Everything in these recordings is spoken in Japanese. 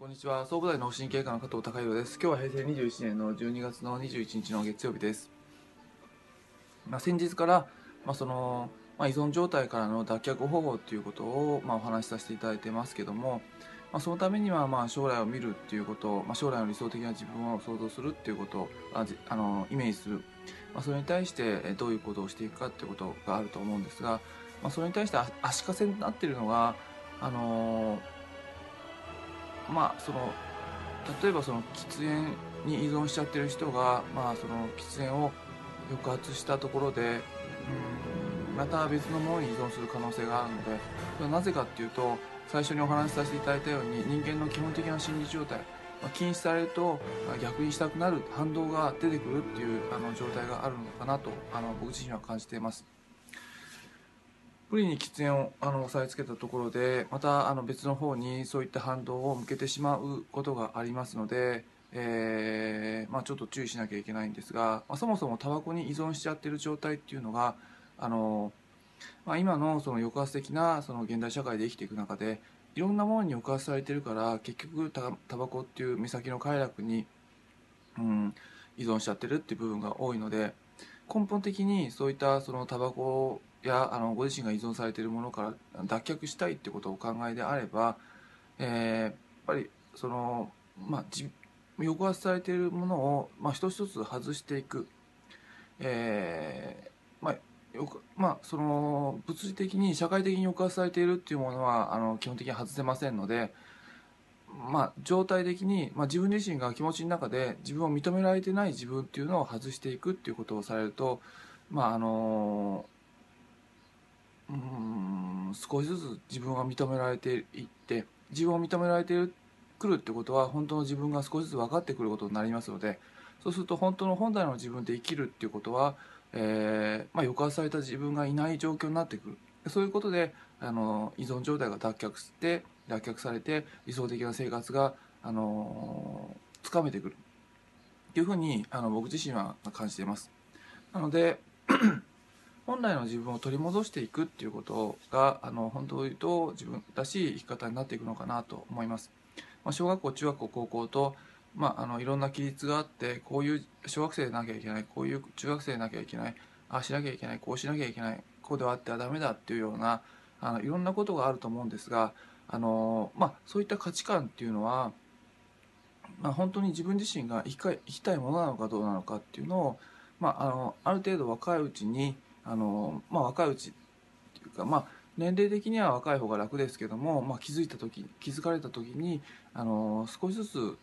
こんにちは。総武大脳神経科の加藤孝弘です。今日は平成21年の12月の21日の月曜日です、まあ、先日から、まあ、その、まあ、依存状態からの脱却方法ということを、まあ、お話しさせていただいてますけども、まあ、そのためにはまあ将来を見るっていうこと、まあ、将来の理想的な自分を想像するっていうことをあのイメージする、まあ、それに対してどういうことをしていくかっていうことがあると思うんですが、まあ、それに対して足かせになっているのがあのーまあその例えばその喫煙に依存しちゃってる人が、まあ、その喫煙を抑圧したところでまた別のものに依存する可能性があるのでそれはなぜかっていうと最初にお話しさせていただいたように人間の基本的な心理状態、まあ、禁止されると逆にしたくなる反動が出てくるっていうあの状態があるのかなとあの僕自身は感じています。無理に喫煙をあの押さえつけたところでまたあの別の方にそういった反動を向けてしまうことがありますので、えーまあ、ちょっと注意しなきゃいけないんですが、まあ、そもそもタバコに依存しちゃってる状態っていうのがあの、まあ、今のその抑圧的なその現代社会で生きていく中でいろんなものに抑圧されてるから結局タタバコっていう目先の快楽に、うん、依存しちゃってるっていう部分が多いので根本的にそういったそのタバコやあのご自身が依存されているものから脱却したいってことをお考えであれば、えーやっぱりその、まあ、抑圧されているものを、まあ、一つ一つ外していく、えーまあよくまあ、その物理的に社会的に抑圧されているっていうものはあの基本的に外せませんので、まあ、状態的に、まあ、自分自身が気持ちの中で自分を認められてない自分っていうのを外していくっていうことをされると、まああのうん少しずつ自分が認められていって自分を認められてくるってことは本当の自分が少しずつ分かってくることになりますのでそうすると本当の本来の自分で生きるっていうことは、えーまあ、抑圧された自分がいない状況になってくるそういうことであの依存状態が脱却して脱却されて理想的な生活があのつかめてくるっていうふうにあの僕自身は感じています。なので本来の自分を取り戻していくっていうことがあの本当を言うと自分らしい生き方になっていくのかなと思います。まあ、小学校中学校高校と、まあ、あのいろんな規律があってこういう小学生でなきゃいけないこういう中学生でなきゃいけないああしなきゃいけないこうしなきゃいけないこうではあってはダメだっていうようなあのいろんなことがあると思うんですがあの、まあ、そういった価値観っていうのは、まあ、本当に自分自身が生き生きたいものなのかどうなのかっていうのを、まあ、あのある程度若いうちにあの、まあ、若いうちっていうか、まあ、年齢的には若い方が楽ですけども、まあ、気づいた時気づかれた時にあの少しずつ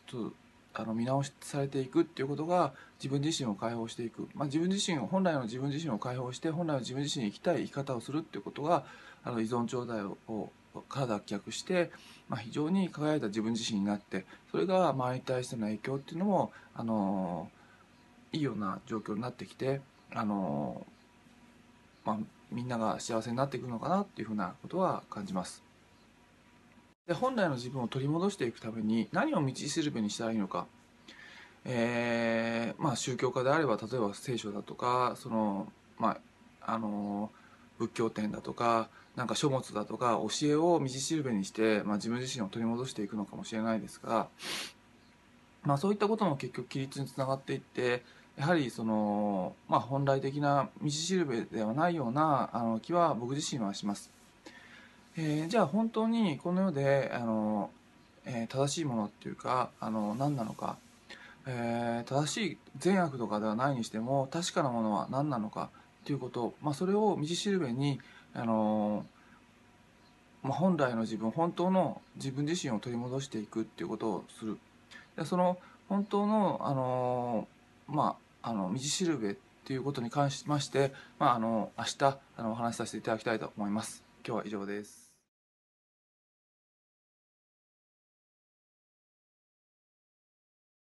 あの見直しされていくっていうことが自分自身を解放していく、まあ、自分自身を本来の自分自身を解放して本来の自分自身に生きたい生き方をするっていうことがあの依存状態をから脱却して、まあ、非常に輝いた自分自身になってそれが周りに対しての影響っていうのもあのいいような状況になってきてあの、みんなが幸せになっていくのかなっていうふうなことは感じます。で本来の自分を取り戻していくために何を道しるべにしたらいいのか、えーまあ、宗教家であれば例えば聖書だとかその、まあ、あの仏教典だとかなんか書物だとか教えを道しるべにして、まあ、自分自身を取り戻していくのかもしれないですが、まあ、そういったことも結局規律につながっていってやはりその、まあ、本来的な道しるべではないようなあの気は僕自身はします。えー、じゃあ本当にこの世であの、えー、正しいものっていうかあの何なのか、えー、正しい善悪とかではないにしても確かなものは何なのかっていうこと、まあ、それを道しるべにあの、まあ、本来の自分本当の自分自身を取り戻していくっていうことをする。その本当のあのまああの道しるべっていうことに関しまして、まあ、あの明日あのお話しさせていただきたいと思います。今日は以上です。